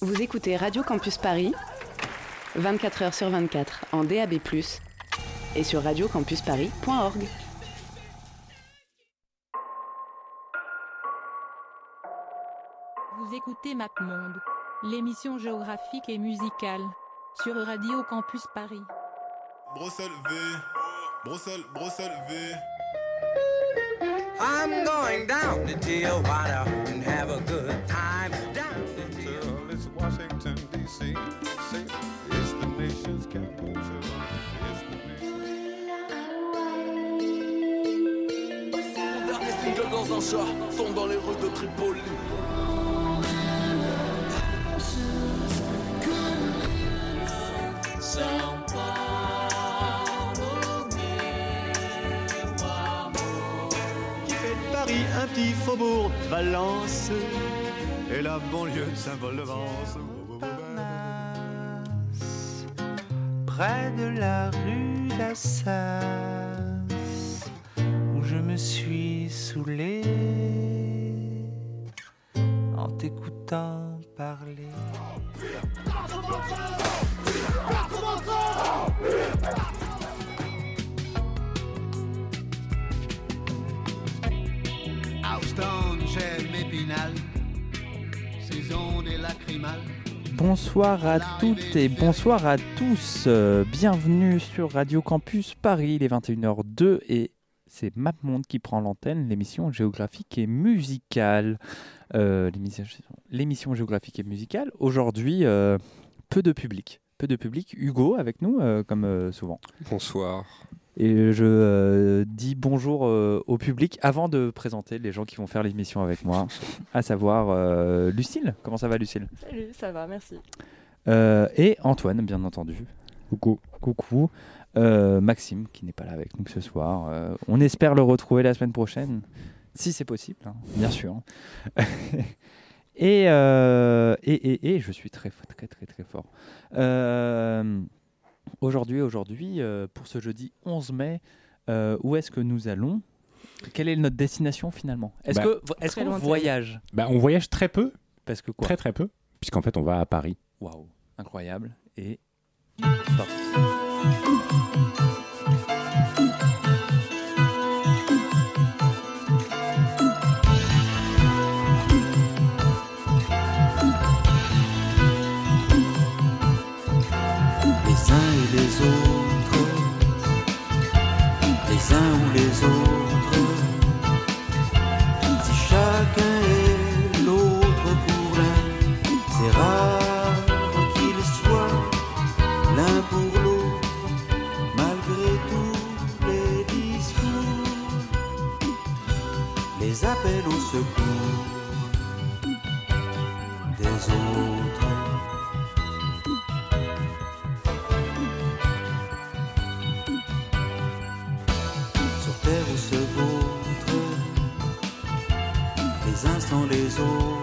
Vous écoutez Radio Campus Paris, 24 h sur 24 en DAB+, et sur radiocampusparis.org. Vous écoutez MapMonde, l'émission géographique et musicale, sur Radio Campus Paris. Bruxelles V, Bruxelles, Bruxelles V. I'm going down to Tijuana and have a good time. Dans un chat tombe dans les rues de Tripoli. qui fait de Paris un petit faubourg Valence et la banlieue de Saint-Paul-de-Vence. Près de la rue d'Assas, où je me suis saoulé en t'écoutant parler. Houston, j'aime Épinal, saison des lacrymales. Bonsoir à toutes et bonsoir à tous. Euh, bienvenue sur Radio Campus Paris, il est 21h02 et c'est MapMonde qui prend l'antenne, l'émission géographique et musicale. Euh, l'émission- géographique et musicale. Aujourd'hui, euh, peu de public. Peu de public. Hugo avec nous, comme souvent. Bonsoir. Et je euh, dis bonjour euh, au public avant de présenter les gens qui vont faire l'émission avec moi, à savoir euh, Lucille. Comment ça va, Lucille? Salut, ça va, merci. Euh, Et Antoine, bien entendu. Coucou. Coucou. Euh, Maxime, qui n'est pas là avec nous ce soir. Euh, on espère le retrouver la semaine prochaine, si c'est possible, hein, bien sûr. et, euh, et, et, et je suis très, très, très, très fort. Aujourd'hui, aujourd'hui, euh, pour ce jeudi 11 mai, euh, où est-ce que nous allons? Quelle est notre destination finalement? Est-ce Bah, que est-ce Très qu'on voyage? Bah, on voyage très peu, Parce que quoi? Très très peu, puisqu'en fait on va à Paris. Waouh, incroyable. Et stop. Appels au secours des autres. sur terre où se vautrent les uns sans les autres.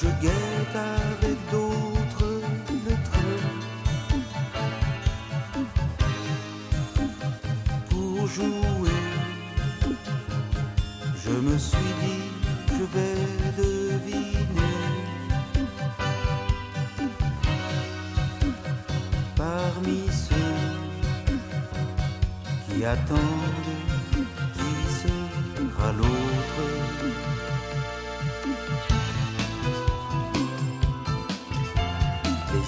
Je guette avec d'autres le pour jouer, je me suis dit je vais deviner parmi ceux qui attendent qui sera l'autre.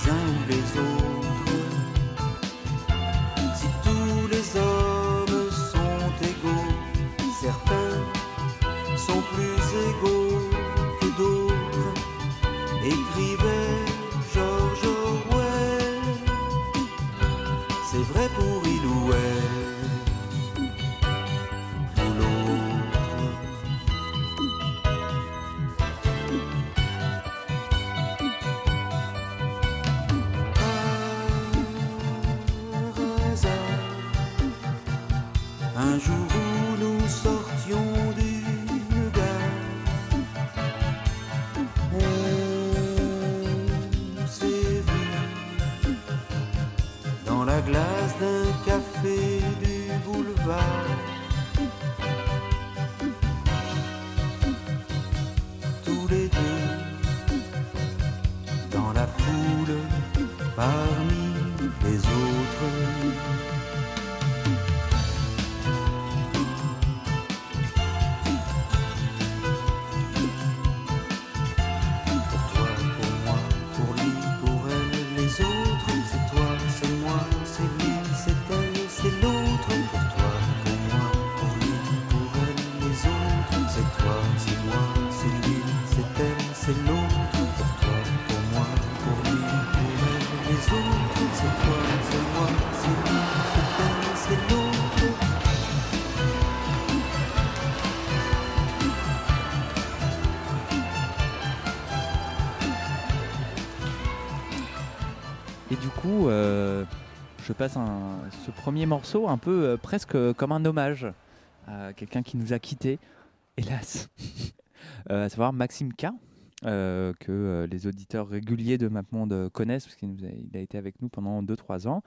Uns les autres. Si tous les hommes sont égaux, certains sont plus égaux que d'autres. Écrivait George Orwell. C'est vrai pour euh, je passe un- ce premier morceau un peu euh, presque euh, comme un hommage à quelqu'un qui nous a quittés, hélas, à savoir Maxime K, que les auditeurs réguliers de MapMonde connaissent, parce qu'il a, été avec nous pendant 2-3 ans,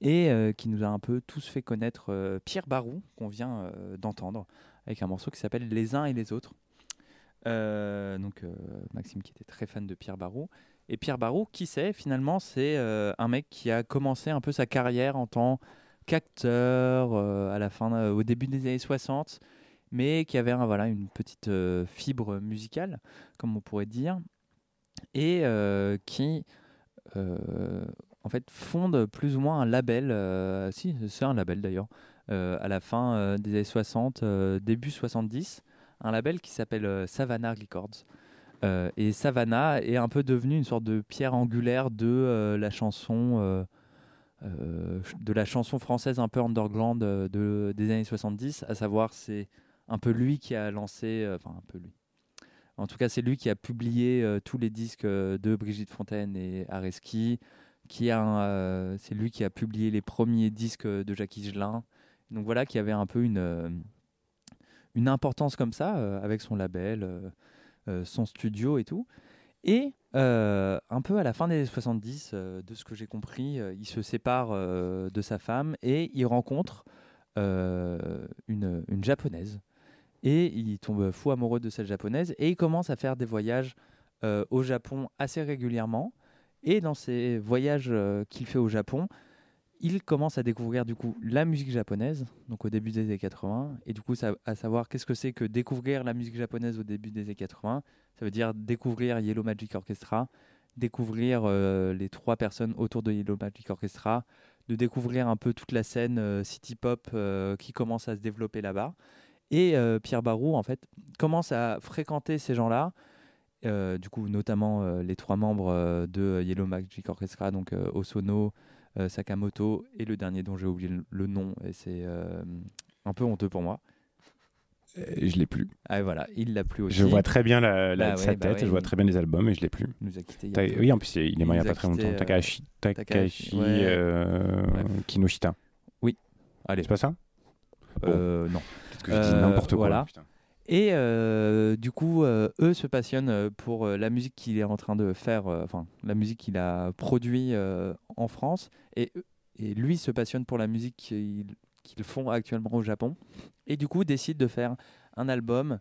et qui nous a un peu tous fait connaître Pierre Barou, qu'on vient d'entendre, avec un morceau qui s'appelle Les uns et les autres. Donc Maxime qui était très fan de Pierre Barou. Et Pierre Barou, qui c'est finalement? C'est euh, un mec qui a commencé un peu sa carrière en tant qu'acteur euh, à la fin, euh, au début des années 60, mais qui avait une petite fibre musicale, comme on pourrait dire, et qui en fait fonde plus ou moins un label, si c'est un label d'ailleurs, à la fin des années 60, euh, début 70, un label qui s'appelle Savannah Records. Euh, et Savannah est un peu devenu une sorte de pierre angulaire de euh, la chanson euh, de la chanson française un peu underground de, des années 70, à savoir c'est un peu lui qui a lancé, enfin un peu lui. En tout cas, c'est lui qui a publié tous les disques de Brigitte Fontaine et Areski. Qui a, c'est lui qui a publié les premiers disques de Jacques Higelin. Donc voilà, qui avait un peu une, une importance comme ça avec son label, son studio et tout. Et euh, un peu à la fin des années 70, euh, de ce que j'ai compris, euh, il se sépare euh, de sa femme et il rencontre euh, une, une japonaise. Et il tombe fou amoureux de cette japonaise et il commence à faire des voyages euh, au Japon assez régulièrement. Et dans ces voyages euh, qu'il fait au Japon, il commence à découvrir du coup la musique japonaise, donc au début des années 80. Et du coup, à savoir qu'est-ce que c'est que découvrir la musique japonaise au début des années 80 Ça veut dire découvrir Yellow Magic Orchestra, découvrir euh, les trois personnes autour de Yellow Magic Orchestra, de découvrir un peu toute la scène euh, city pop euh, qui commence à se développer là-bas. Et Pierre Barou, en fait, commence à fréquenter ces gens-là. Du coup, notamment les trois membres de Yellow Magic Orchestra, donc Osono, Sakamoto et le dernier dont j'ai oublié le, nom, et c'est euh, un peu honteux pour moi. Euh, je l'ai plus. Ah, voilà, il l'a plus aussi. Je vois très bien la, la- Bah sa ouais, bah tête, ouais, je vois très bien les albums et je l'ai plus. Il nous a quittés il a oui, en plus, il est mort il n'y a pas très longtemps. euh, Takahashi, Takahashi, Takahashi ouais. euh. Kinoshita. Allez, C'est pas ça? Euh, non. Peut-être que je dis Euh, n'importe quoi. voilà. putain. Et euh, du coup, euh, eux se passionnent euh, pour la musique qu'il est en train de faire, enfin la musique qu'il a produit en France, et, lui se passionne pour la musique qu'ils font actuellement au Japon, et du coup décide de faire un album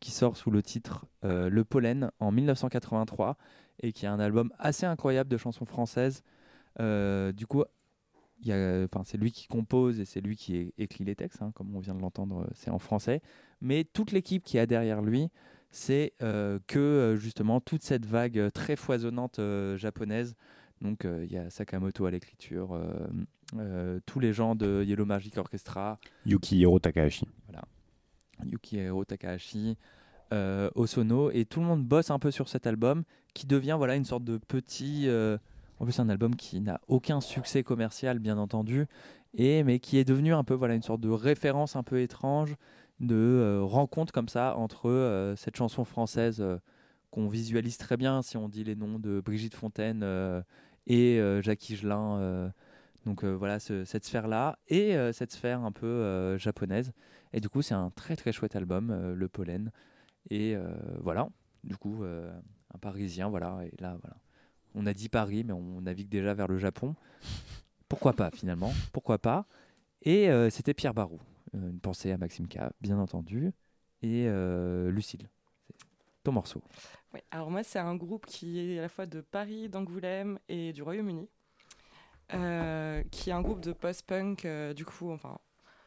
qui sort sous le titre Le Pollen en 1983, et qui est un album assez incroyable de chansons françaises. Du coup, c'est lui qui compose et c'est lui qui écrit les textes, hein, comme on vient de l'entendre, c'est en français mais toute l'équipe qui a derrière lui, c'est euh, que euh, justement toute cette vague très foisonnante euh, japonaise. Donc il y a Sakamoto à l'écriture, tous les gens de Yellow Magic Orchestra, Yukihiro Takahashi. Yukihiro Takahashi, Osono, et tout le monde bosse un peu sur cet album qui devient voilà une sorte de petit. en plus, un album qui n'a aucun succès commercial, bien entendu, et mais qui est devenu un peu voilà une sorte de référence un peu étrange de euh, rencontre comme ça entre euh, cette chanson française euh, qu'on visualise très bien si on dit les noms de Brigitte Fontaine et Jacques Higelin, Donc voilà, ce- cette sphère-là et cette sphère un peu japonaise. Et du coup, c'est un très très chouette album, Le Pollen. Et voilà, du coup, un Parisien, voilà. Et là, voilà. On a dit Paris, mais on navigue déjà vers le Japon. Pourquoi pas finalement Pourquoi pas Et c'était Pierre Barou. Euh, une pensée à Maxime K, bien entendu. Et euh, Lucille. Ton morceau. Alors moi, c'est un groupe qui est à la fois de Paris, d'Angoulême et du Royaume-Uni, euh, qui est un groupe de post-punk, euh, du coup, enfin,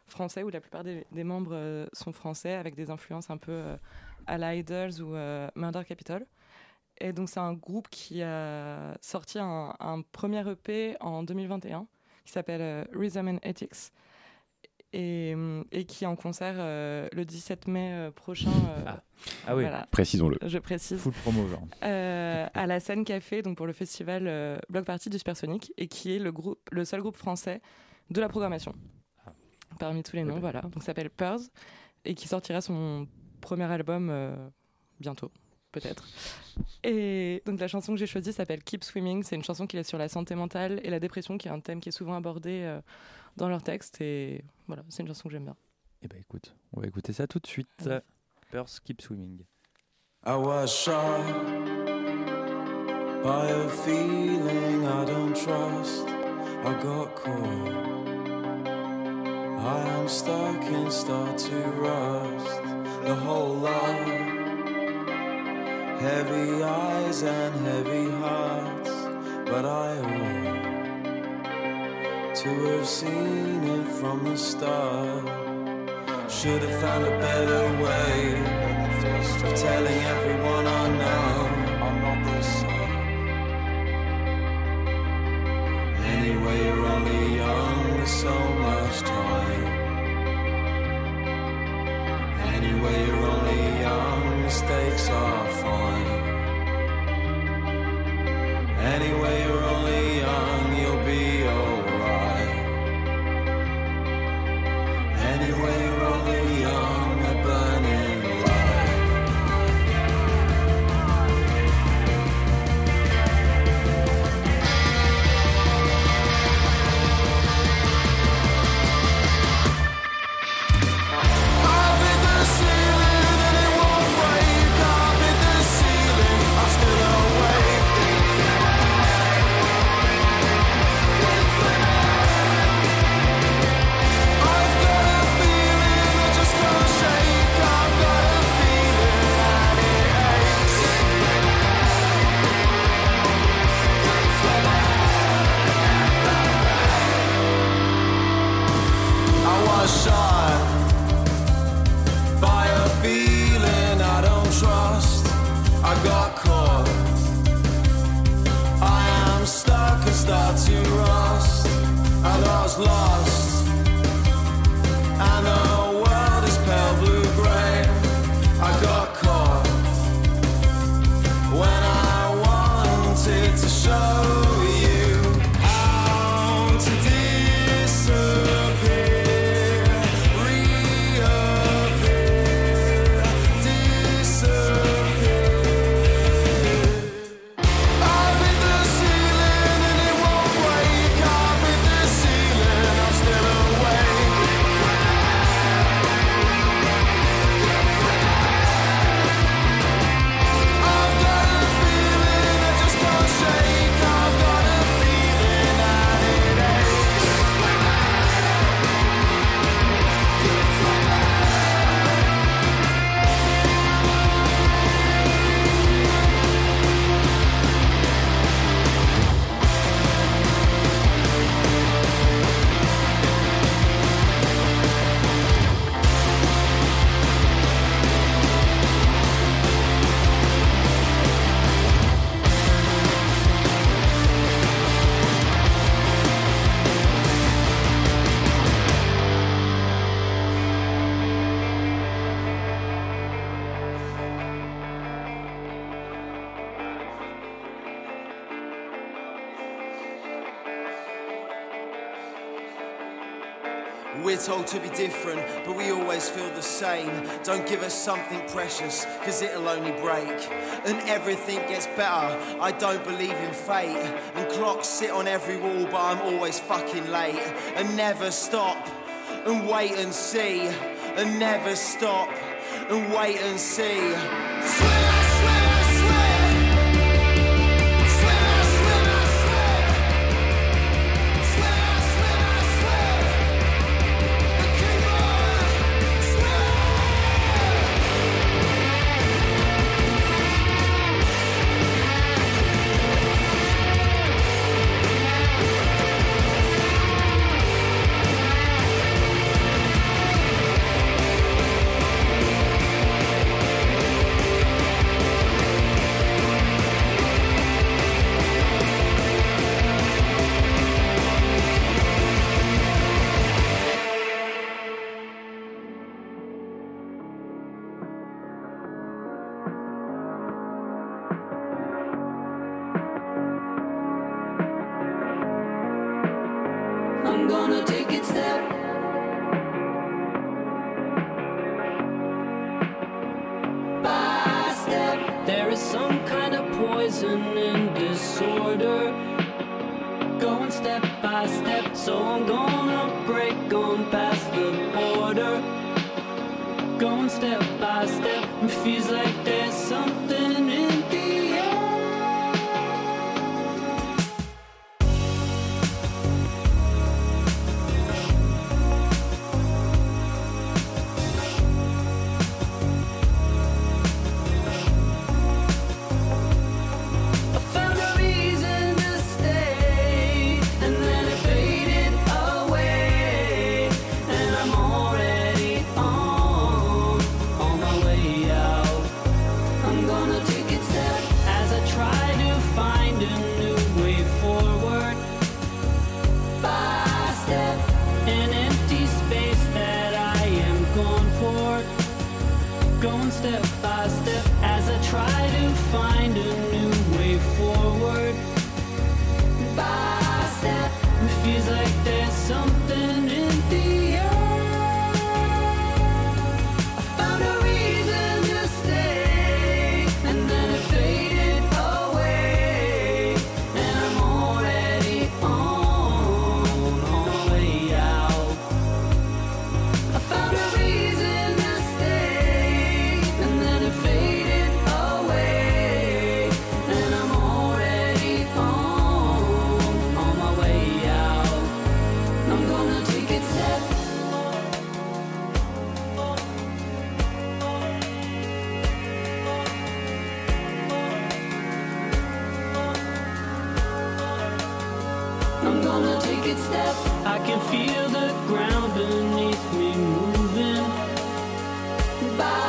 français, où la plupart des, membres sont français, avec des influences un peu à la Idols ou Murder Capital. Et donc, c'est un groupe qui a sorti un, premier EP en 2021, qui s'appelle Rhythm and Ethics. Et, hum, et qui est en concert euh, le 17 mai euh, prochain. euh, Ah. Ah oui, voilà. Précisons-le. Je précise. Full promo, genre. Euh, à la scène café, donc pour le festival euh, Bloc Party du Supersonic, et qui est le, groupe, le seul groupe français de la programmation. Ah. Parmi tous les noms, voilà. Donc ça s'appelle Purs, et qui sortira son premier album euh, bientôt, peut-être. Et donc la chanson que j'ai choisie s'appelle Keep Swimming. C'est une chanson qui est sur la santé mentale et la dépression, qui est un thème qui est souvent abordé euh, dans leurs textes. Et voilà, c'est une chanson que j'aime bien. Eh ben écoute, on va écouter ça tout de suite. Ouais. Purse Keep Swimming. I was shot by a feeling I don't trust. I got caught. I am stuck and start to rust. The whole lot. Heavy eyes and heavy hearts. But I ought to have seen it from the start. Should have found a better way of telling everyone I know I'm not the same. Anyway, you're only young, there's told to be different, but we always feel the same. Don't give us something precious, cause it'll only break. And everything gets better, I don't believe in fate. And clocks sit on every wall, but I'm always fucking late. And never stop, and wait and see. And never stop, and wait and see. Swear! in disorder. Going step by step So I'm gonna break on past the border. Going step by step It feels like this Bye.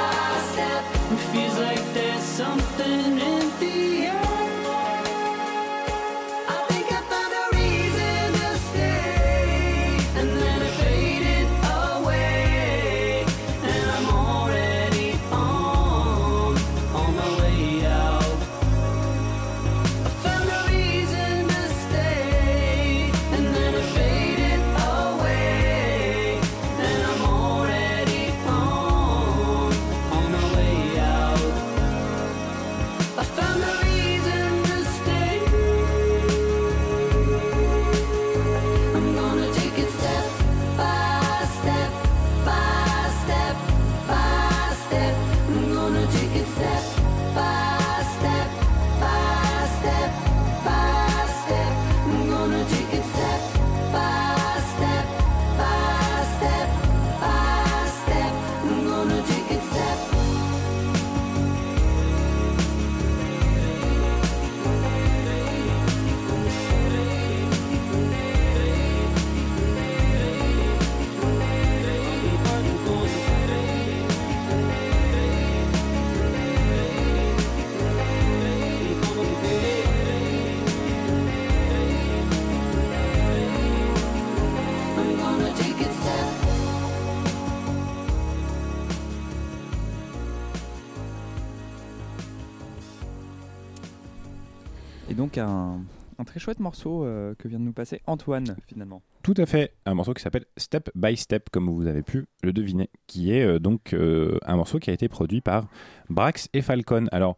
Très chouette morceau euh, que vient de nous passer Antoine, finalement. Tout à fait, un morceau qui s'appelle Step by Step, comme vous avez pu le deviner, qui est euh, donc euh, un morceau qui a été produit par Brax et Falcon. Alors,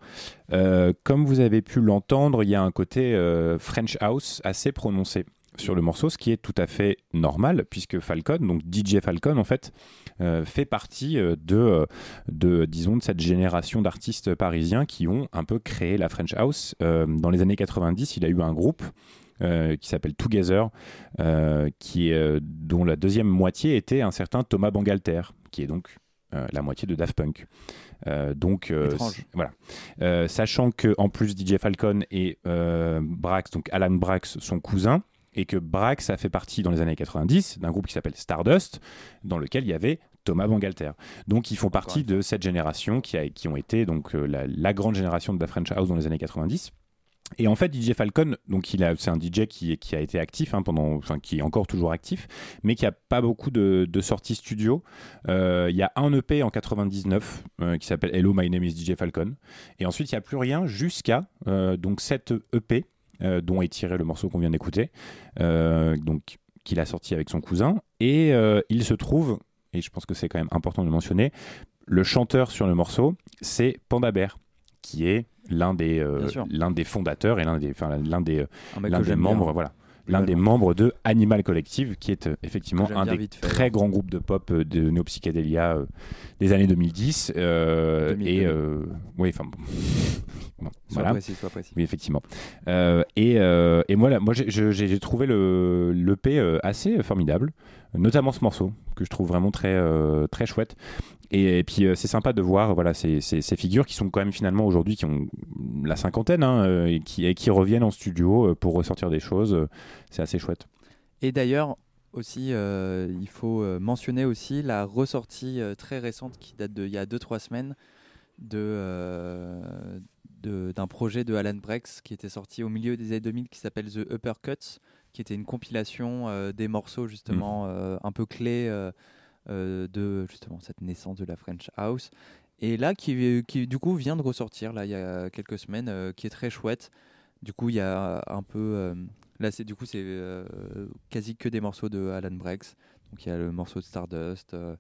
comme vous avez pu l'entendre, il y a un côté French House assez prononcé sur le morceau, ce qui est tout à fait normal, puisque Falcon, donc DJ Falcon, en fait, euh, fait partie euh, de, euh, de, disons, de cette génération d'artistes parisiens qui ont un peu créé la French House. Euh, dans les années 90, il a eu un groupe euh, qui s'appelle Together, qui, est, dont la deuxième moitié était un certain Thomas Bangalter, qui est donc la moitié de Daft Punk. Euh, donc euh, voilà, Euh, sachant que en plus DJ Falcon et Brax, donc Alan Brax, sont cousins, et que Brax a fait partie dans les années 90 d'un groupe qui s'appelle Stardust, dans lequel il y avait Thomas Bangalter. Donc ils font partie de cette génération qui, a, qui ont été donc euh, la, la grande génération de la French House dans les années 90. Et en fait, DJ Falcon, donc il c'est un DJ qui, qui a été actif hein, pendant, enfin qui est encore toujours actif, mais qui a pas beaucoup de, de sorties studio. Euh, Il y a un EP en 99 euh, qui s'appelle Hello, My Name is DJ Falcon, et ensuite il y a plus rien jusqu'à donc cette EP dont est tiré le morceau qu'on vient d'écouter, euh, donc qu'il a sorti avec son cousin, et euh, il se trouve, et je pense que c'est quand même important de le mentionner, le chanteur sur le morceau, c'est Panda Bear, qui est l'un des, euh, l'un des fondateurs et l'un des, l'un des, euh, l'un membres, bien. voilà, l'un des membres de Animal Collective, qui est euh, effectivement un des très grands groupes de pop euh, de néopsychédélia euh, des années 2010. euh, 2000, et 2000. oui, enfin bon. Voilà. précis, sois précis. Oui, effectivement. Et, et moi, là, moi j'ai- trouvé le l'EP assez formidable, notamment ce morceau que je trouve vraiment très très chouette. Et, et puis euh, c'est sympa de voir voilà ces, ces- ces figures qui sont quand même finalement aujourd'hui qui ont la cinquantaine hein, euh, et, qui, et qui reviennent en studio euh, pour ressortir des choses. C'est assez chouette. Et d'ailleurs, aussi, euh, il faut mentionner aussi la ressortie très récente qui date d'il y a 2-3 semaines de, euh, d'un projet de Alan Brex qui était sorti au milieu des années 2000 qui s'appelle The Uppercuts, qui était une compilation des morceaux justement euh, un peu clés de justement cette naissance de la French House. Et là, qui, qui du coup vient de ressortir là il y a quelques semaines, euh, qui est très chouette. Du coup, il y a un peu euh, Là, c'est du coup, c'est euh, quasi que des morceaux de Alan Brex. Donc, il y a le morceau de Stardust, euh,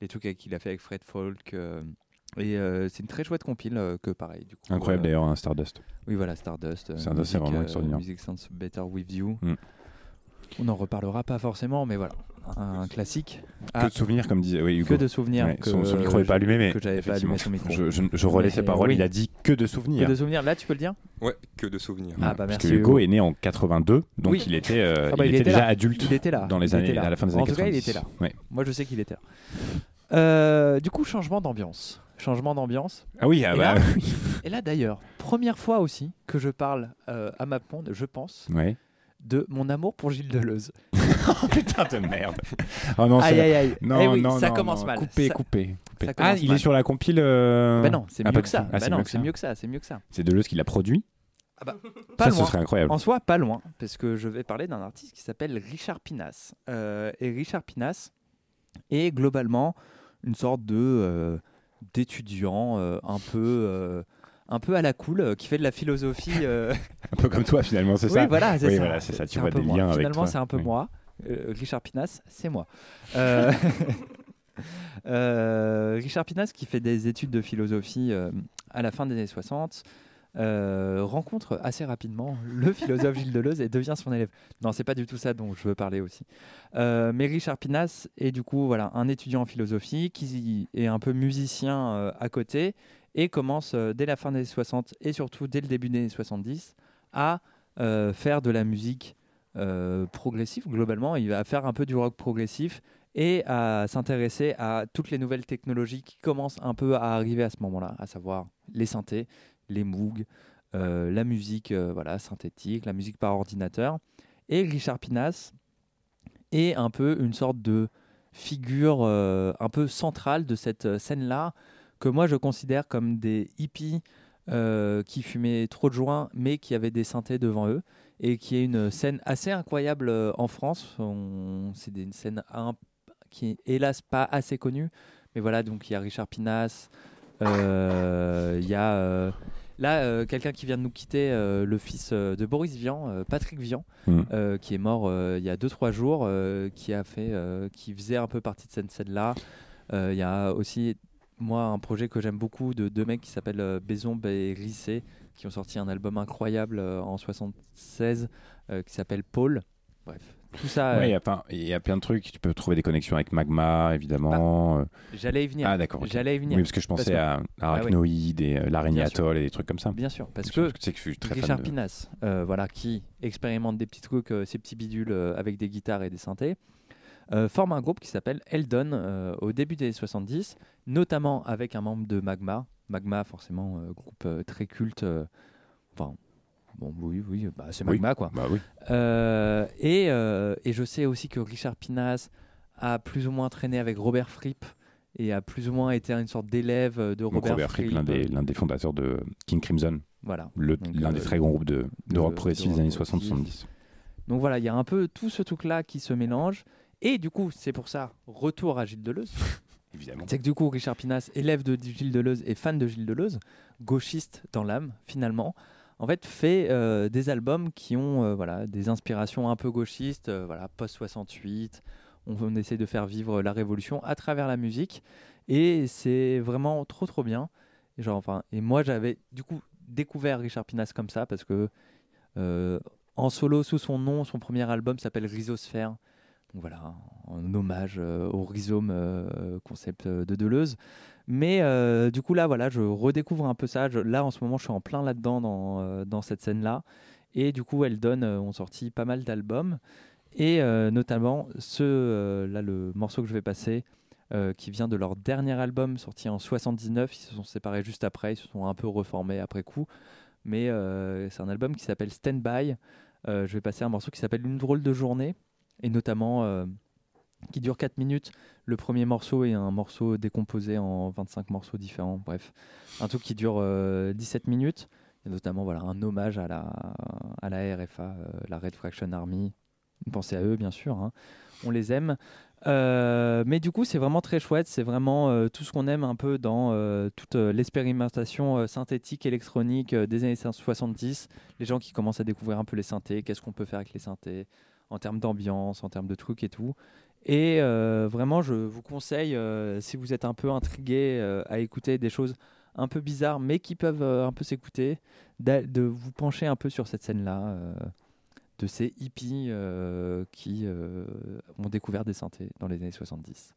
les trucs qu'il a fait avec Fred Folk. euh, et euh, c'est une très chouette compile euh, que pareil. Du coup, Incroyable euh, d'ailleurs, hein, Stardust. Oui, voilà, Stardust. euh, Stardust, c'est vraiment euh, extraordinaire. Music Sounds Better With You. Mm. On n'en reparlera pas forcément, mais voilà, un classique. Que de souvenirs, comme disait oui, Hugo. Que de souvenirs. Ouais, que son, son micro n'est pas allumé, mais que j'avais pas allumé son micro. Je, je, je relais ses paroles. oui. Il a dit que de souvenirs. Que de souvenirs. Là, tu peux le dire? Ouais, que de souvenirs. Ah, bah, Parce merci, que Hugo Hugo. est né en 82, donc Oui. il était, euh, Ah bah, il était déjà adulte. Il était là. dans les Il années, était là. à la fin des En années tout cas, 90. il était là. Ouais. Moi, je sais qu'il était là. Euh, du coup, changement d'ambiance. Changement d'ambiance. Ah oui, ah et, bah et là, d'ailleurs, première fois aussi que je parle euh, à ma ponde, je pense, Ouais. de mon amour pour Gilles Deleuze. oh putain de merde. Oh non, Aïe, aïe, aïe. Non, Eh oui, non, ça non, commence non. mal. Coupé, Ça- coupé. Ah, il mal. est sur la compile. euh, Ben non, c'est ah, mieux que ça. tout. Ah, non, mieux c'est mieux que ça. C'est mieux que ça. C'est Deleuze qui l'a produit. Pas Ça, loin. ce serait incroyable. En soi, pas loin, parce que je vais parler d'un artiste qui s'appelle Richard Pinas. Euh, et Richard Pinas est globalement une sorte de euh, d'étudiant euh, un peu euh, un peu à la cool, euh, qui fait de la philosophie. euh, Un peu comme toi, finalement, c'est oui, ça Voilà, c'est Oui, ça. voilà, c'est ça. Tu vois des moi. liens avec Finalement, c'est un peu Oui. moi. Euh, Richard Pinas, c'est moi. Euh, euh, Richard Pinas, qui fait des études de philosophie à la fin des années 60, euh, rencontre assez rapidement le philosophe Gilles Deleuze et devient son élève. Non, c'est pas du tout ça dont je veux parler aussi. Mais Richard Pinas est du coup voilà, un étudiant en philosophie qui est un peu musicien à côté et commence dès la fin des années 60 et surtout dès le début des années 70 à faire de la musique euh, progressive globalement. Il va faire un peu du rock progressif et à s'intéresser à toutes les nouvelles technologies qui commencent un peu à arriver à ce moment-là, à savoir les synthés, les Moog, euh, la musique euh, voilà, synthétique, la musique par ordinateur. Et Richard Pinas est un peu une sorte de figure un peu centrale de cette scène-là, que moi je considère comme des hippies qui fumaient trop de joints, mais qui avaient des synthés devant eux, et qui est une scène assez incroyable euh, en France. C'est une scène qui est hélas pas assez connue, mais voilà, donc il y a Richard Pinas, euh, il y a euh, Là, euh, quelqu'un qui vient de nous quitter, le fils de Boris Vian, Patrick Vian, Mm. qui est mort il y a 2-3 jours, qui a fait, qui faisait un peu partie de cette scène-là. Il y a aussi, moi, un projet que j'aime beaucoup de deux mecs qui s'appellent Bézombe et Rissé, qui ont sorti un album incroyable euh, en 76 euh, qui s'appelle Paul. Bref, tout ça. Ouais, il y euh, a plein- il y a plein de trucs. Tu peux trouver des connexions avec Magma, évidemment. euh. J'allais y venir. Ah, d'accord. J'allais y venir. Oui, parce que je pensais que- à Ah. Arachnoïde et l'araignée atoll et des trucs comme ça. Bien sûr, parce que sais que je suis très fan Richard de- Pinas, euh, voilà, qui expérimente des petits trucs, euh, ces petits bidules euh, avec des guitares et des synthés, forme un groupe qui s'appelle Eldon au début des années 70, notamment avec un membre de Magma. Magma, forcément, euh, groupe euh, très culte. euh, Enfin, bon, oui, oui, bah, c'est Oui, Magma, quoi. bah oui. Et, et je sais aussi que Richard Pinas a plus ou moins traîné avec Robert Fripp et a plus ou moins été une sorte d'élève de Robert, Robert Fripp, l'un des, fondateurs de King Crimson. Voilà. L'un des très grands groupes de, de, de- rock progressif des années progressif. 60-70. Donc voilà, il y a un peu tout ce truc-là qui se mélange. Et du coup, c'est pour ça, retour à Gilles Deleuze. C'est que du coup, Richard Pinas, élève de Gilles Deleuze et fan de Gilles Deleuze, gauchiste dans l'âme, finalement, en fait, fait euh, des albums qui ont euh, voilà, des inspirations un peu gauchistes, euh, voilà, post-68. On, on essaie de faire vivre la révolution à travers la musique. Et c'est vraiment trop, trop bien. Et, genre, enfin, et moi, j'avais du coup découvert Richard Pinas comme ça parce que en solo, sous son nom, son premier album s'appelle Rhizosphère. Voilà, en hommage euh, au rhizome euh, concept euh, de Deleuze. Mais du coup, là, voilà, je redécouvre un peu ça. Je- là, en ce moment, je suis en plein là-dedans dans, cette scène-là. Et du coup, Eldon euh, ont sorti pas mal d'albums. Et notamment, ce, là, le morceau que je vais passer, qui vient de leur dernier album sorti en 79. Ils se sont séparés juste après, ils se sont un peu reformés après coup. Mais c'est un album qui s'appelle Stand By. Je vais passer un morceau qui s'appelle Une drôle de journée, et notamment euh, qui dure 4 minutes. Le premier morceau est un morceau décomposé en 25 morceaux différents. Bref, un truc qui dure euh, 17 minutes. Et notamment voilà, un hommage à la, à la RFA, euh, la Red Fraction Army. Pensez à eux, bien sûr. hein. On les aime. Euh, mais du coup, c'est vraiment très chouette. C'est vraiment euh, tout ce qu'on aime un peu dans euh, toute euh, l'expérimentation euh, synthétique, électronique euh, des années 70. Les gens qui commencent à découvrir un peu les synthés, qu'est-ce qu'on peut faire avec les synthés, en termes d'ambiance, en termes de trucs et tout. Et euh, vraiment, je vous conseille, euh, si vous êtes un peu intrigué euh, à écouter des choses un peu bizarres, mais qui peuvent un peu s'écouter, de vous pencher un peu sur cette scène-là. de ces hippies qui ont découvert des synthés dans les années 70.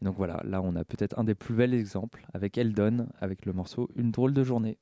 Et donc voilà, là on a peut-être un des plus bels exemples avec Eldon, avec le morceau Une drôle de journée.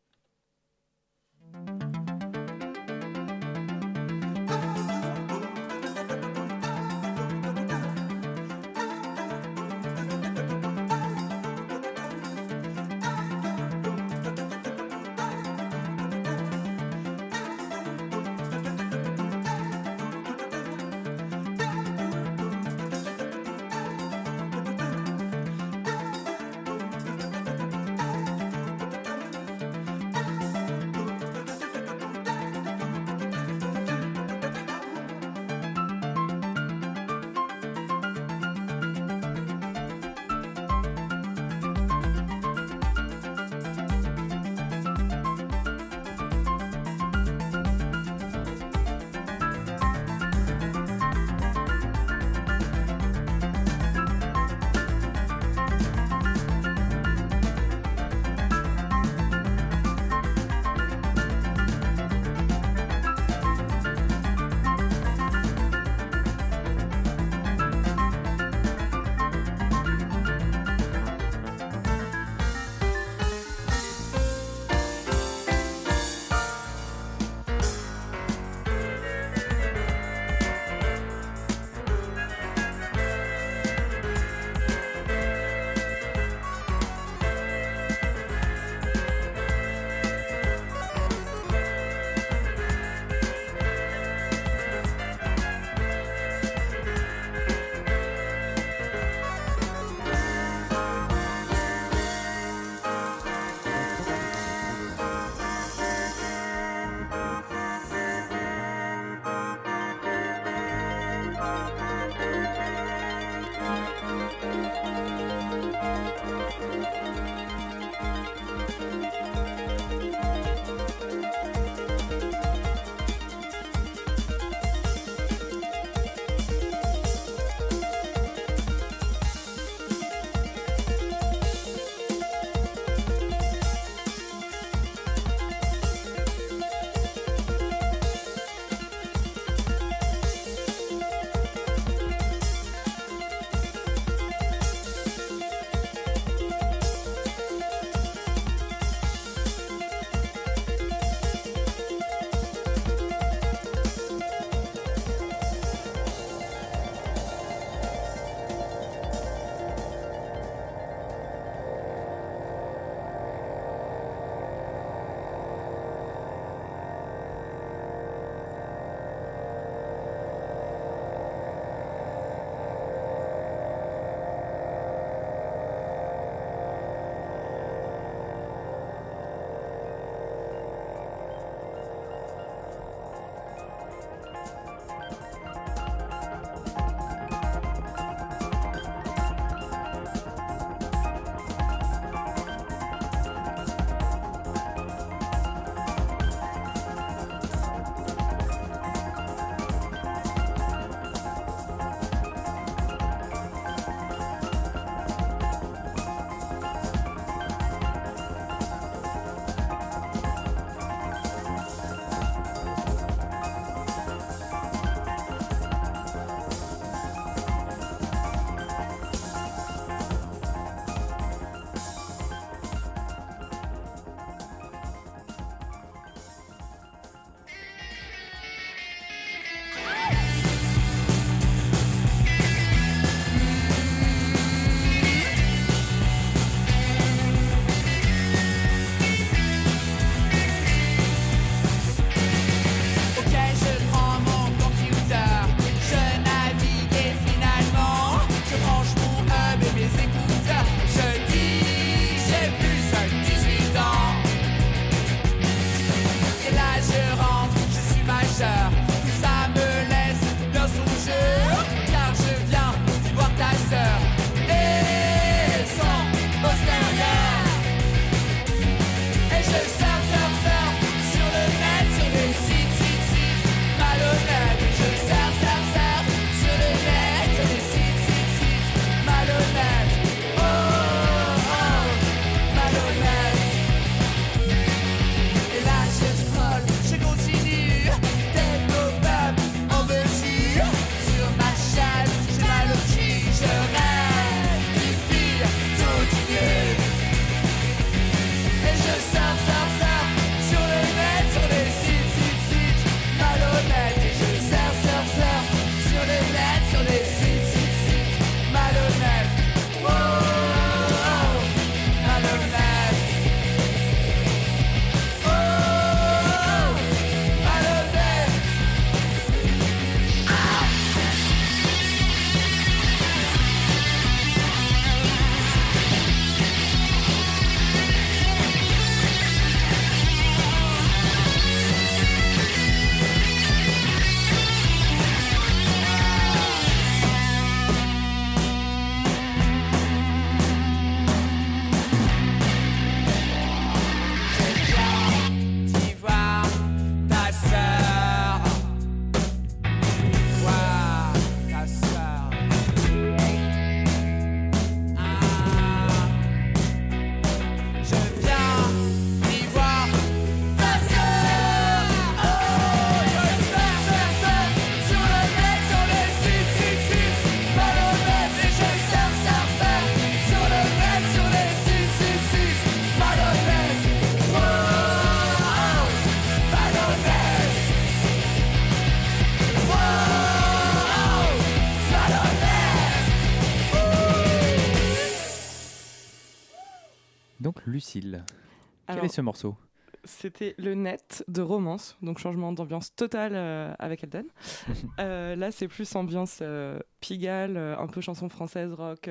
Quel Alors, est ce morceau? C'était le net de romance, donc changement d'ambiance totale euh, avec Elden. Euh, là, c'est plus ambiance euh, Pigalle, euh, un peu chanson française, rock,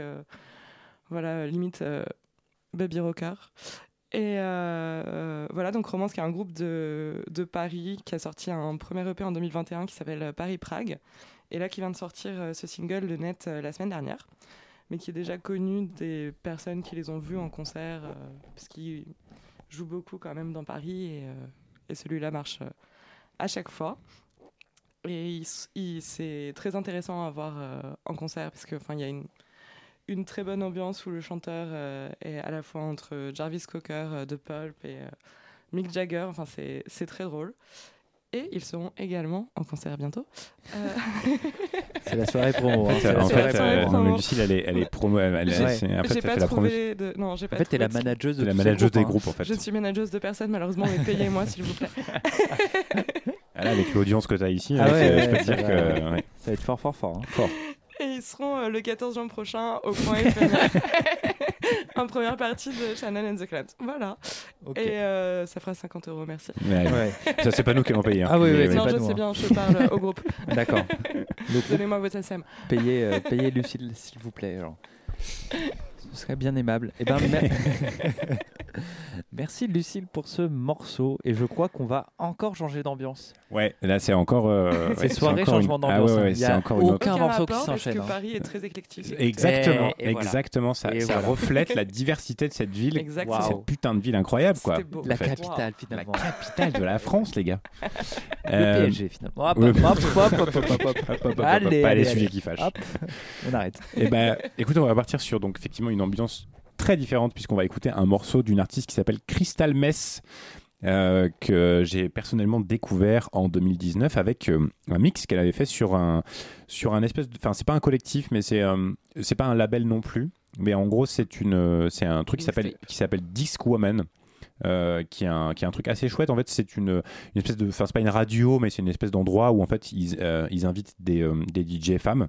voilà, limite baby rocker. Et voilà, donc Romance, qui est un groupe de, de Paris qui a sorti un premier EP en 2021 qui s'appelle euh, Paris-Prague. Et là, qui vient de sortir ce single, le net, la semaine dernière. Mais qui est déjà connu des personnes qui les ont vus en concert, parce qu'ils jouent beaucoup quand même dans Paris. Et, euh, celui-là marche euh, à chaque fois. Et c'est très intéressant à voir euh, en concert parce qu'il y a une, très bonne ambiance où le chanteur est à la fois entre Jarvis Cocker de Pulp et Mick Jagger. Enfin, c'est c'est très drôle. Et ils seront également en concert bientôt. Euh, C'est la soirée promo. En hein, fait, en fait, euh, non, mais Lucille, elle est, elle est promo. Elle, elle- t'as pas fait la promo. trouvé de. Non, j'ai pas En fait, t'es la manageuse de la manageuse des hein. groupes, en fait. Je suis manageuse de personne, malheureusement, mais payez-moi s'il vous plaît. Ah, là, avec l'audience que tu as ici, Ah avec, ouais, euh, ouais, je peux te ça dire va, que. ouais. Ça va être fort, fort, fort. hein. Fort. Et ils seront euh, le 14 juin prochain au point. en première partie de Shannon and the Clams. Voilà. Et euh, ça fera 50 euros, merci. Ouais. Ouais. Ça, c'est pas nous qui allons payer. hein. Ah oui, oui, non, pas je nous, sais hein. bien, je parle au groupe. D'accord. Donnez-moi votre SAM. payez, euh, payez Lucille, s'il vous plaît. genre. Ce serait bien aimable. Eh ben, mer- Merci Lucille pour ce morceau. Et je crois qu'on va encore changer d'ambiance. Ouais, là, c'est encore. euh, C'est ouais, soirée, encore une- changement Ah d'ambiance, ouais, hein. ouais, Il y c'est a encore une autre. aucun morceau qui s'enchaîne, Parce hein. que Paris est très éclectique. Exactement, Et- et voilà. exactement. Ça, Et ça voilà. reflète la diversité de cette ville. Exactement. Cette putain de ville incroyable, quoi. Beau. La en fait. capitale, Wow. finalement. Capitale de la France, les gars. Le Euh, PSG, finalement. Hop, le- hop, hop, hop, hop, hop, hop, hop. Hop, hop, hop, hop, Allez, pas les sujets qui fâchent. Hop, on arrête. Eh ben, écoute, on va partir sur donc effectivement une ambiance très différente puisqu'on va écouter un morceau d'une artiste qui s'appelle Crystal Mess. euh, que j'ai personnellement découvert en 2019 avec euh, un mix qu'elle avait fait sur un sur un espèce de enfin c'est pas un collectif mais c'est euh, c'est pas un label non plus. Mais en gros c'est une c'est un truc qui s'appelle qui s'appelle Disc Woman euh, qui est un qui est un truc assez chouette. En fait c'est une, une espèce de enfin c'est pas une radio mais c'est une espèce d'endroit où en fait ils, euh, ils invitent des, euh, des DJ femmes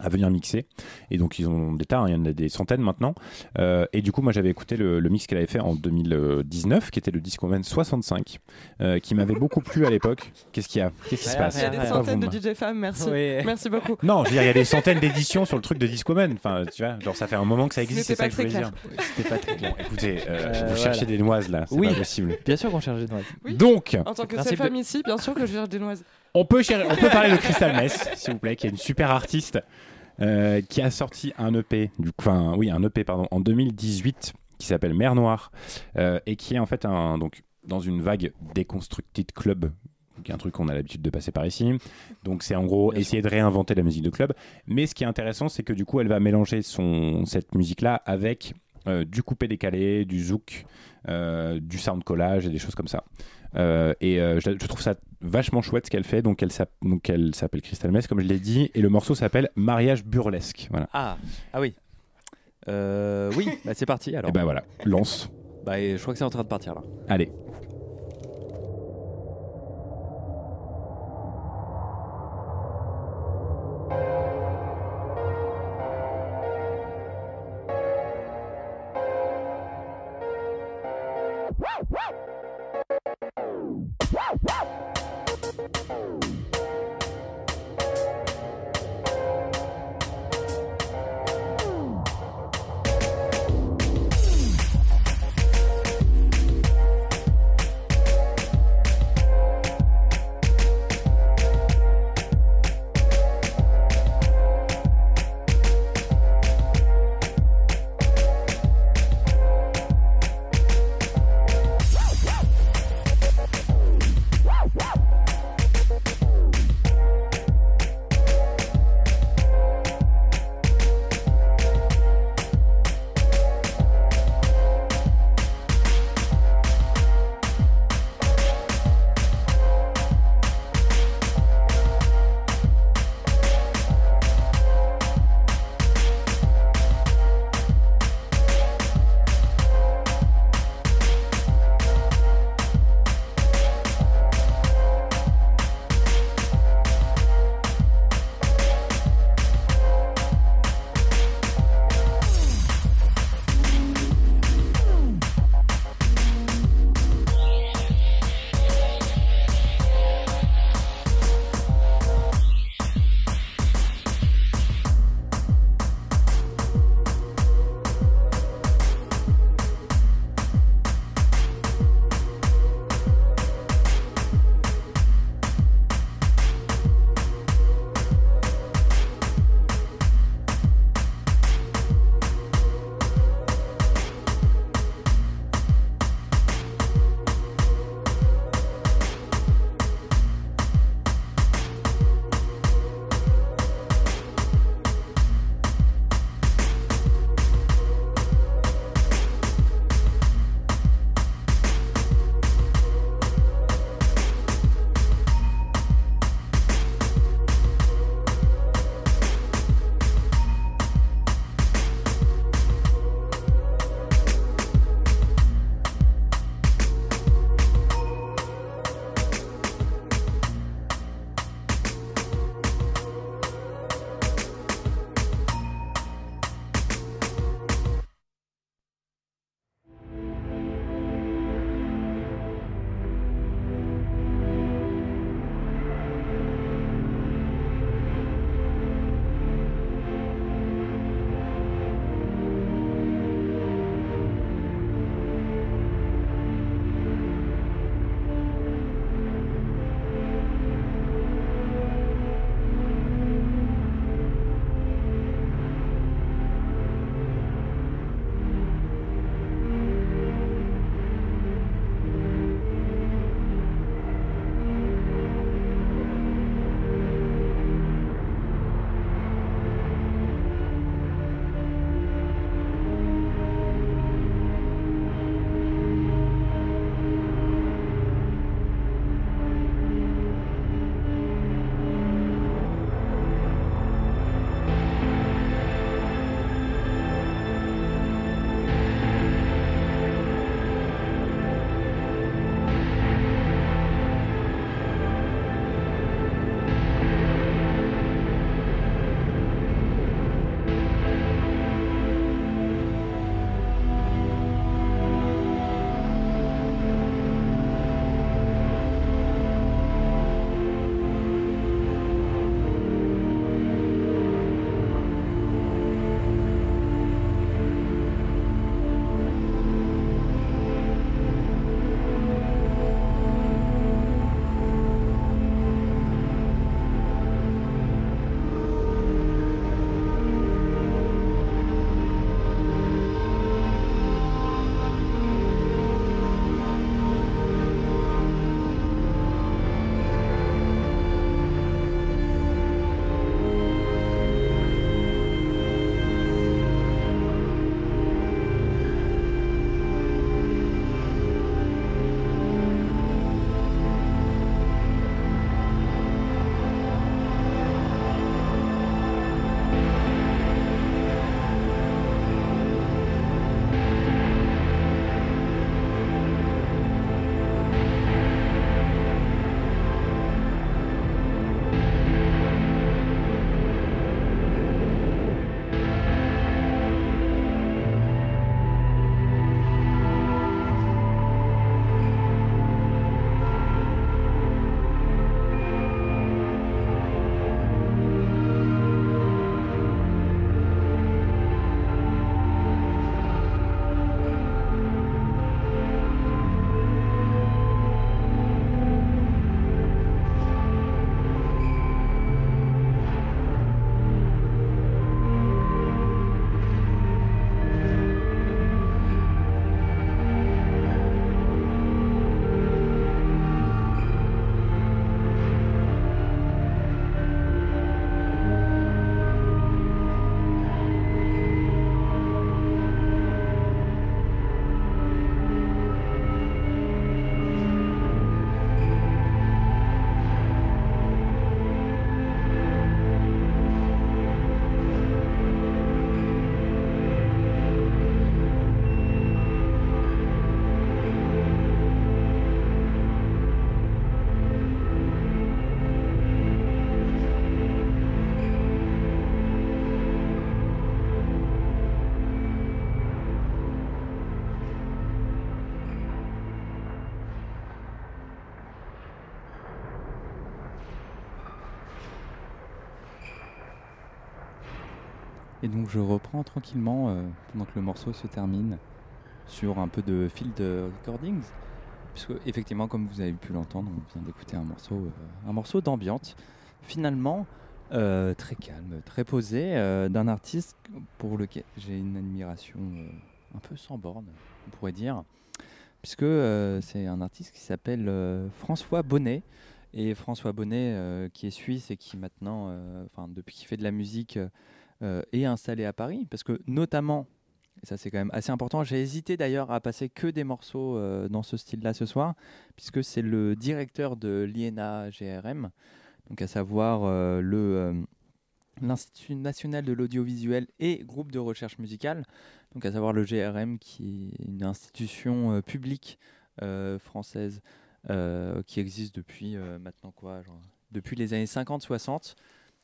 à venir mixer et donc ils ont des tas hein, il y en a des centaines maintenant Euh, et du coup moi j'avais écouté le, le mix qu'elle avait fait en 2019 qui était le Disco Man 65 euh, qui m'avait beaucoup plu à l'époque qu'est-ce qu'il y a? Qu'est-ce qui se passe? Il y a des rien. centaines de DJ femmes, merci. Oui. Merci beaucoup. non je veux dire il y a des centaines d'éditions sur le truc de Disco Man enfin tu vois genre ça fait un moment que ça existe C'était c'est ça pas que je voulais dire C'était pas très clair. Bon, écoutez euh, Euh, vous cherchez voilà. des noises là c'est Oui. pas possible Bien sûr qu'on cherche des noises. Oui. donc En tant que seule de- femme ici, bien sûr que je cherche des noises. On peut, on peut parler de Crystal Mess, s'il vous plaît, qui est une super artiste euh, qui a sorti un EP, du enfin oui, un EP pardon, en 2018 qui s'appelle Mer Noire euh, et qui est en fait un donc dans une vague Deconstructed Club qui est un truc qu'on a l'habitude de passer par ici. Donc c'est en gros essayer de réinventer la musique de club. Mais ce qui est intéressant, c'est que du coup, elle va mélanger son, cette musique-là avec euh, du coupé décalé, du zouk, euh, du sound collage et des choses comme ça. Euh, et euh, je, trouve ça vachement chouette ce qu'elle fait. Donc elle, s'appelle Crystal Mess, comme je l'ai dit, et le morceau s'appelle Mariage burlesque. Voilà. Ah, ah oui. Euh, oui, bah c'est parti alors. Et bah voilà, lance. Bah, je crois que c'est en train de partir là. Allez. Et donc je reprends tranquillement euh, pendant que le morceau se termine sur un peu de field recordings. Puisque effectivement, comme vous avez pu l'entendre, on vient d'écouter un morceau, euh, morceau d'ambiance. Finalement, euh, très calme, très posé, d'un artiste pour lequel j'ai une admiration un peu sans borne, on pourrait dire, puisque c'est un artiste qui s'appelle François Bonnet. Et François Bonnet, qui est suisse et qui maintenant, enfin depuis qu'il fait de la musique, euh, est installé à Paris, parce que notamment, et ça c'est quand même assez important, j'ai hésité d'ailleurs à passer que des morceaux euh, dans ce style-là ce soir, puisque c'est le directeur de l'INA GRM, donc à savoir euh, le l'Institut national de l'audiovisuel et groupe de recherche musicale, donc à savoir le GRM qui est une institution publique française qui existe depuis maintenant quoi, genre, depuis les années 50-60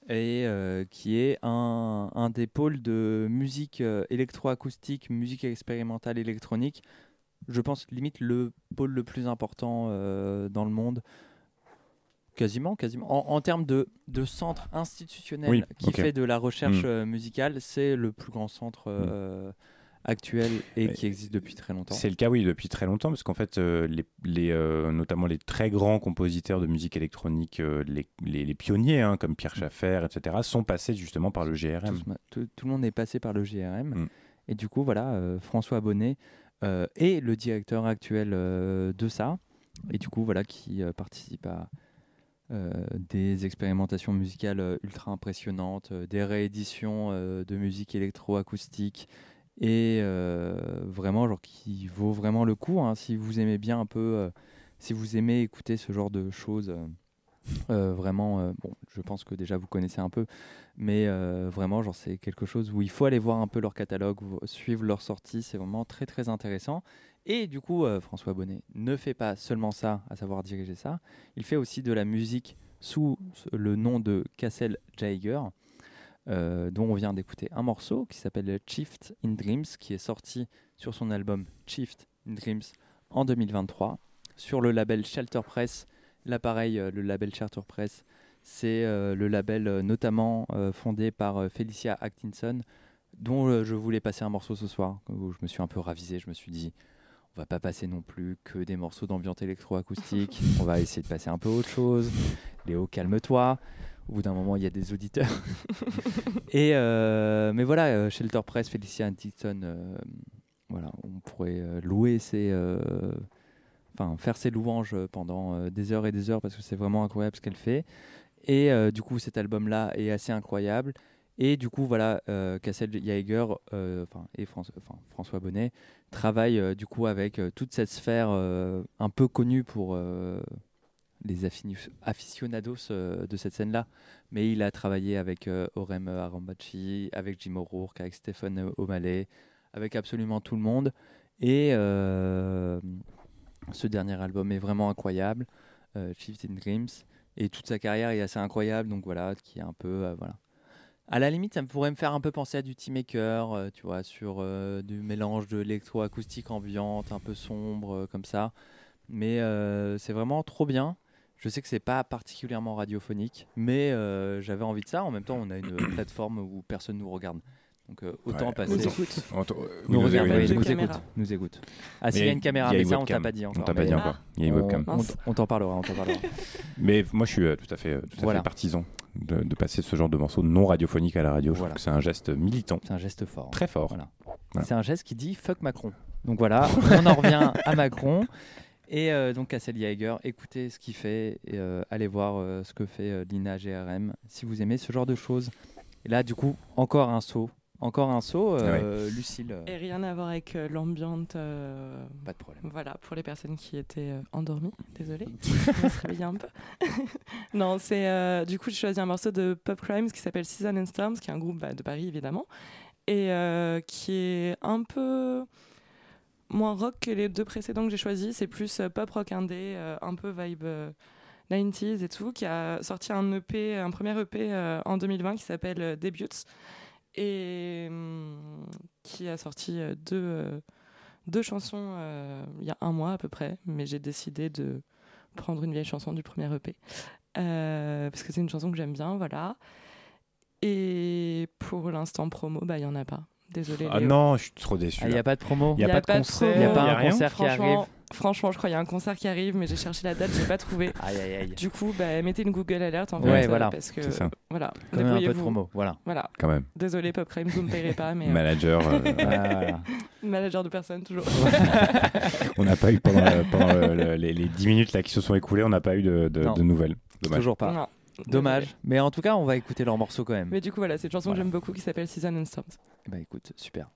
et euh, qui est un, un des pôles de musique euh, électroacoustique, musique expérimentale électronique. Je pense limite le pôle le plus important euh, dans le monde. Quasiment, quasiment. En, en termes de, de centre institutionnel Oui, qui fait de la recherche Mm. euh, musicale, c'est le plus grand centre euh, actuel et qui existe depuis très longtemps. C'est le cas, oui, depuis très longtemps, parce qu'en fait, euh, les, les, euh, notamment les très grands compositeurs de musique électronique, euh, les, les- les pionniers, hein, comme Pierre Schaeffer, etc., sont passés justement par le GRM. Tout, tout le monde est passé par le GRM. Mm. Et du coup, voilà, François Bonnet est le directeur actuel de ça. Et du coup, voilà, qui participe à des expérimentations musicales ultra impressionnantes, des rééditions de musique électroacoustique. Et euh, vraiment, genre, qui vaut vraiment le coup. hein, si vous aimez bien un peu, euh, si vous aimez écouter ce genre de choses. euh, vraiment, bon, je pense que déjà vous connaissez un peu, mais vraiment, genre, c'est quelque chose où il faut aller voir un peu leur catalogue, suivre leurs sorties, c'est vraiment très très intéressant. Et du coup, François Bonnet ne fait pas seulement ça, à savoir diriger ça, il fait aussi de la musique sous le nom de Cassel Jaeger, euh, dont on vient d'écouter un morceau qui s'appelle Shift in Dreams, qui est sorti sur son album Shift in Dreams en 2023 sur le label Shelter Press. Là, pareil, euh, le label Shelter Press, c'est euh, le label euh, notamment fondé par Felicia Atkinson, dont je voulais passer un morceau ce soir, où je me suis un peu ravisé. Je me suis dit, on va pas passer non plus que des morceaux d'ambiance électroacoustique, on va essayer de passer un peu autre chose. Léo, calme-toi. Au bout d'un moment, il y a des auditeurs. Euh, mais voilà, euh, Shelter Press, Felicia Atkinson, euh, voilà, on pourrait euh, louer ses, euh, enfin faire ses louanges pendant euh, des heures et des heures parce que c'est vraiment incroyable ce qu'elle fait. Et euh, du coup, cet album-là est assez incroyable. Et du coup, voilà, euh, Jaeger euh, et François, François Bonnet travaillent euh, du coup avec euh, toute cette sphère euh, un peu connue pour euh, les aficionados euh, de cette scène-là. Mais il a travaillé avec euh, Orem Arambachi, avec Jim O'Rourke, avec Stephen O'Malley, avec absolument tout le monde. Et euh, ce dernier album est vraiment incroyable, euh, Shift in Dreams. Et toute sa carrière est assez incroyable, donc voilà, qui est un peu. voilà. À la limite, ça pourrait me faire un peu penser à du Team Maker, tu vois, sur du mélange de l'électroacoustique ambiante, un peu sombre, comme ça. Mais c'est vraiment trop bien. Je sais que c'est pas particulièrement radiophonique, mais euh, j'avais envie de ça. En même temps, on a une plateforme où personne nous regarde. Donc euh, autant Ouais, passer. euh, nous écoute, oui, nous nous écoute. nous écoute. Ah, s'il y a une caméra, mais une ça, on t'a pas dit On encore. t'a pas dit encore. Il y a une on- webcam. on- On t'en parlera, on t'en parlera. Mais moi, je suis euh, tout à fait, euh, tout à Voilà. fait partisan de, de passer ce genre de morceaux non radiophoniques à la radio. Je trouve que c'est un geste militant. C'est un geste fort. Très fort. Voilà. Voilà. C'est un geste qui dit fuck Macron. Donc voilà, on en revient à Macron. Et euh, donc Cassel Jaeger, écoutez ce qu'il fait et euh, allez voir euh, ce que fait euh, l'INA GRM si vous aimez ce genre de choses. Et là, du coup, encore un saut. Encore un saut, euh, Lucille. euh, Et rien à voir avec euh, l'ambiance. Pas de problème. Voilà, pour les personnes qui étaient euh, endormies, désolé, on se réveiller un peu. non, c'est euh, du coup, j'ai choisi un morceau de Pop Crimes qui s'appelle Season and Storms, qui est un groupe bah, de Paris évidemment, et euh, qui est un peu moins rock que les deux précédents que j'ai choisis. C'est plus euh, pop rock indé, euh, un peu vibe. euh, 90s et tout, qui a sorti un EP, un premier EP euh, en 2020 qui s'appelle euh, Debuts et hum, qui a sorti euh, deux, euh, deux chansons euh, il y a un mois à peu près, mais j'ai décidé de prendre une vieille chanson du premier EP euh, parce que c'est une chanson que j'aime bien, voilà. Et pour l'instant promo, bah il y en a pas. Désolé. Ah non, je suis trop déçu. Ah, Il n'y là. a pas de promo Il n'y a, pas de concert. Il y a pas un rien concert qui Franchement, arrive franchement, je crois qu'il y a un concert qui arrive, mais j'ai cherché la date, j'ai pas trouvé. Aïe, aïe, aïe. Du coup, bah, mettez une Google Alert en Ouais, fait, euh, voilà. parce que C'est ça. voilà, Quand même un peu de promo, voilà. Voilà. Quand même. Désolé, Pop Crime, vous me payerez pas, mais euh, Manager. euh, manager de personne toujours. on n'a pas eu pendant, le- pendant le- le- les, les 10 minutes là qui se sont écoulées, on n'a pas eu de, de- Non. de nouvelles. Dommage. Toujours pas. Non. Dommage. Mais en tout cas, on va écouter leur morceau quand même. Mais du coup, voilà, c'est une chanson Voilà. que j'aime beaucoup qui s'appelle Season and Storms. Bah écoute, super.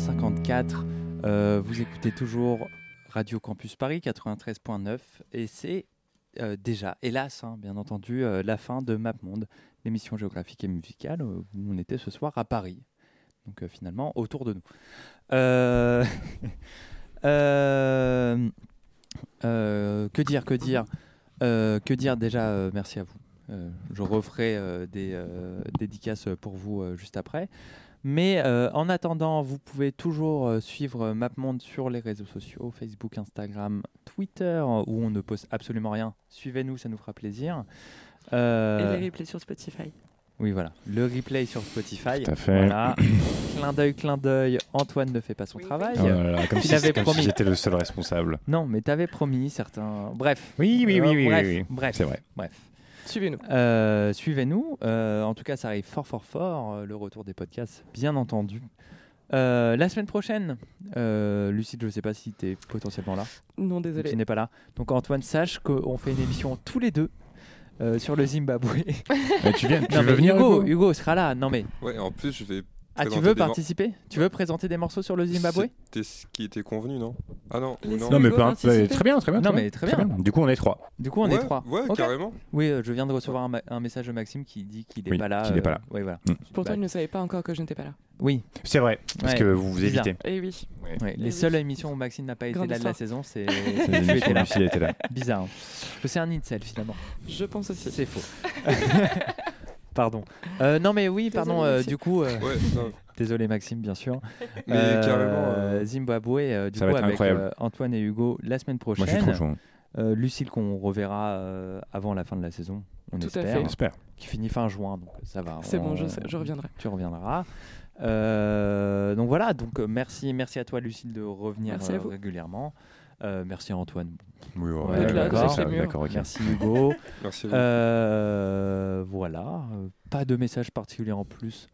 21h54. Euh, vous écoutez toujours Radio Campus Paris 93.9 et c'est euh, déjà, hélas, hein, bien entendu, euh, la fin de MapMonde, l'émission géographique et musicale où on était ce soir à Paris. Donc finalement, autour de nous. Que dire, que dire Que dire déjà, merci à vous. Je referai des dédicaces pour vous juste après. Mais euh, en attendant, vous pouvez toujours euh, suivre MapMonde sur les réseaux sociaux, Facebook, Instagram, Twitter, où on ne poste absolument rien. Suivez-nous, ça nous fera plaisir. Euh, Et les replays sur Spotify. oui, voilà. Le replay sur Spotify. Tout à fait. Voilà. clin d'œil, clin d'œil. Antoine ne fait pas son travail. Oh là là, comme si, j'étais le seul responsable. Non, mais t'avais promis certains. Bref. Oui, oui, oui, Euh, oui, bref, oui, oui. Bref. C'est vrai. Bref. Suivez-nous. Euh, Suivez-nous. Euh, en tout cas, ça arrive fort, fort, fort. euh, le retour des podcasts, bien entendu. Euh, la semaine prochaine, euh, Lucide, je ne sais pas si tu es potentiellement là. Non, désolé. Tu n'es pas là. Donc, Antoine, sache qu'on fait une émission tous les deux euh, sur le Zimbabwe. Mais tu viens- tu non, veux mais venir, Hugo, Hugo? Hugo sera là. Non, mais Ouais, en plus, je vais Ah, tu veux participer? Tu veux présenter des morceaux sur le Zimbabwe? C'était ce qui était convenu, non? Ah non, non. Non, mais ouais, très bien, très bien. Non, mais très bien. Du coup, on est trois. Du coup, on ouais, est trois. Ouais, carrément. Oui, euh, je viens de recevoir un, message de Maxime qui dit qu'il n'est Oui, pas là. qu'il n'est pas là. Oui, voilà. Mm. Pourtant, Bah, il ne savait pas encore que je n'étais pas là. Oui, C'est vrai, parce Ouais, que vous vous bizarre. évitez. Eh oui. ouais, les oui. seules émissions où Maxime n'a pas été Grande là de la saison, c'est. Lucille était là. Bizarre. c'est un incel finalement. Je pense aussi. C'est faux. Pardon. Euh, non mais oui, pardon. Désolé, euh, Maxime. du coup, euh, Ouais, non. désolé Maxime, bien sûr. Mais Euh, carrément. euh, Zimbabwe, euh, du Ça coup va être avec incroyable. euh, Antoine et Hugo la semaine Moi, prochaine. je suis trop chaud. Euh, Lucille qu'on reverra euh, avant la fin de la saison, on Tout à espère. fait. On espère. Qui finit fin juin, donc ça va. C'est bon, on- je, sais, je reviendrai. Tu reviendras. Euh, donc voilà, donc merci, merci à toi Lucille de revenir Merci à vous. régulièrement. Euh, merci à Antoine. Oui, Ouais, d'accord. Merci Hugo. Merci. Euh, voilà, euh, pas de message particulier en plus.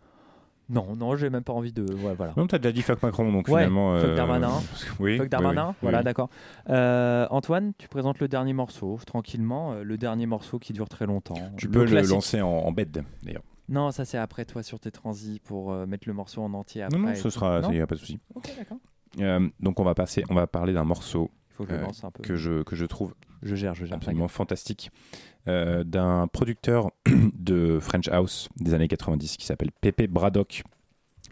Non, non, j'ai même pas envie de. Ouais, voilà. Non, t'as déjà dit fuck Macron, donc Ouais, finalement. fuck euh, Darmanin. Oui. Fuck Darmanin, oui, voilà, oui. d'accord. Euh, Antoine, tu présentes le dernier morceau, tranquillement, euh, le dernier morceau qui dure très longtemps. Tu peux le lancer en, en bed, d'ailleurs. Non, ça c'est après toi sur tes transis pour euh, mettre le morceau en entier après. Non, non, ce tout. sera. Non Il n'y a pas de souci. Ok, d'accord. Euh, donc, on va passer. On va parler d'un morceau faut que je Euh, lance un peu. que je, que je trouve Je gère, je gère. absolument fantastique euh, d'un producteur de French House des années 90 qui s'appelle Pepe Braddock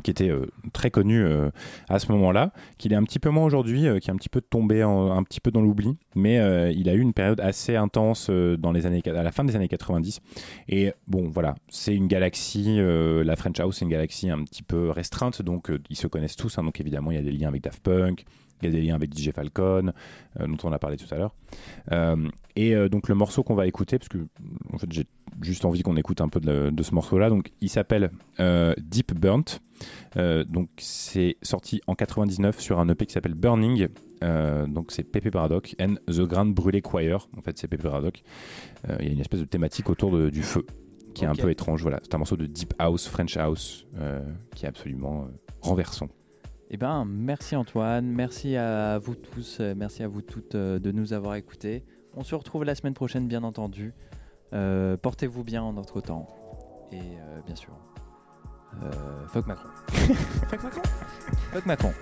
qui était euh, très connu euh, à ce moment-là, qu'il est un petit peu moins aujourd'hui, euh, qui est un petit peu tombé en- un petit peu dans l'oubli, mais il a eu une période assez intense dans les années, à la fin des années 90. Et bon, voilà, c'est une galaxie, la French House, c'est une galaxie un petit peu restreinte, donc ils se connaissent tous, hein, donc évidemment il y a des liens avec Daft Punk, il y a des liens avec DJ Falcon, euh, dont on a parlé tout à l'heure. Euh, et euh, donc le morceau qu'on va écouter, parce que en fait j'ai juste envie qu'on écoute un peu de, de ce morceau-là, donc il s'appelle Deep Burnt. Donc c'est sorti en 99 sur un EP qui s'appelle Burning. Donc c'est Pepe Braddock and The Grand Brûlé Choir. En fait c'est Pepe. Euh, Il y a une espèce de thématique autour de- du feu qui est un peu étrange. Voilà, c'est un morceau de Deep House, French House, qui est absolument renversant. Eh ben, merci Antoine, merci à vous tous, euh, merci à vous toutes euh, de nous avoir écoutés. On se retrouve la semaine prochaine, bien entendu. Euh, Portez-vous bien en notre temps. Et euh, bien sûr, euh, fuck Macron. fuck Macron? Fuck Macron.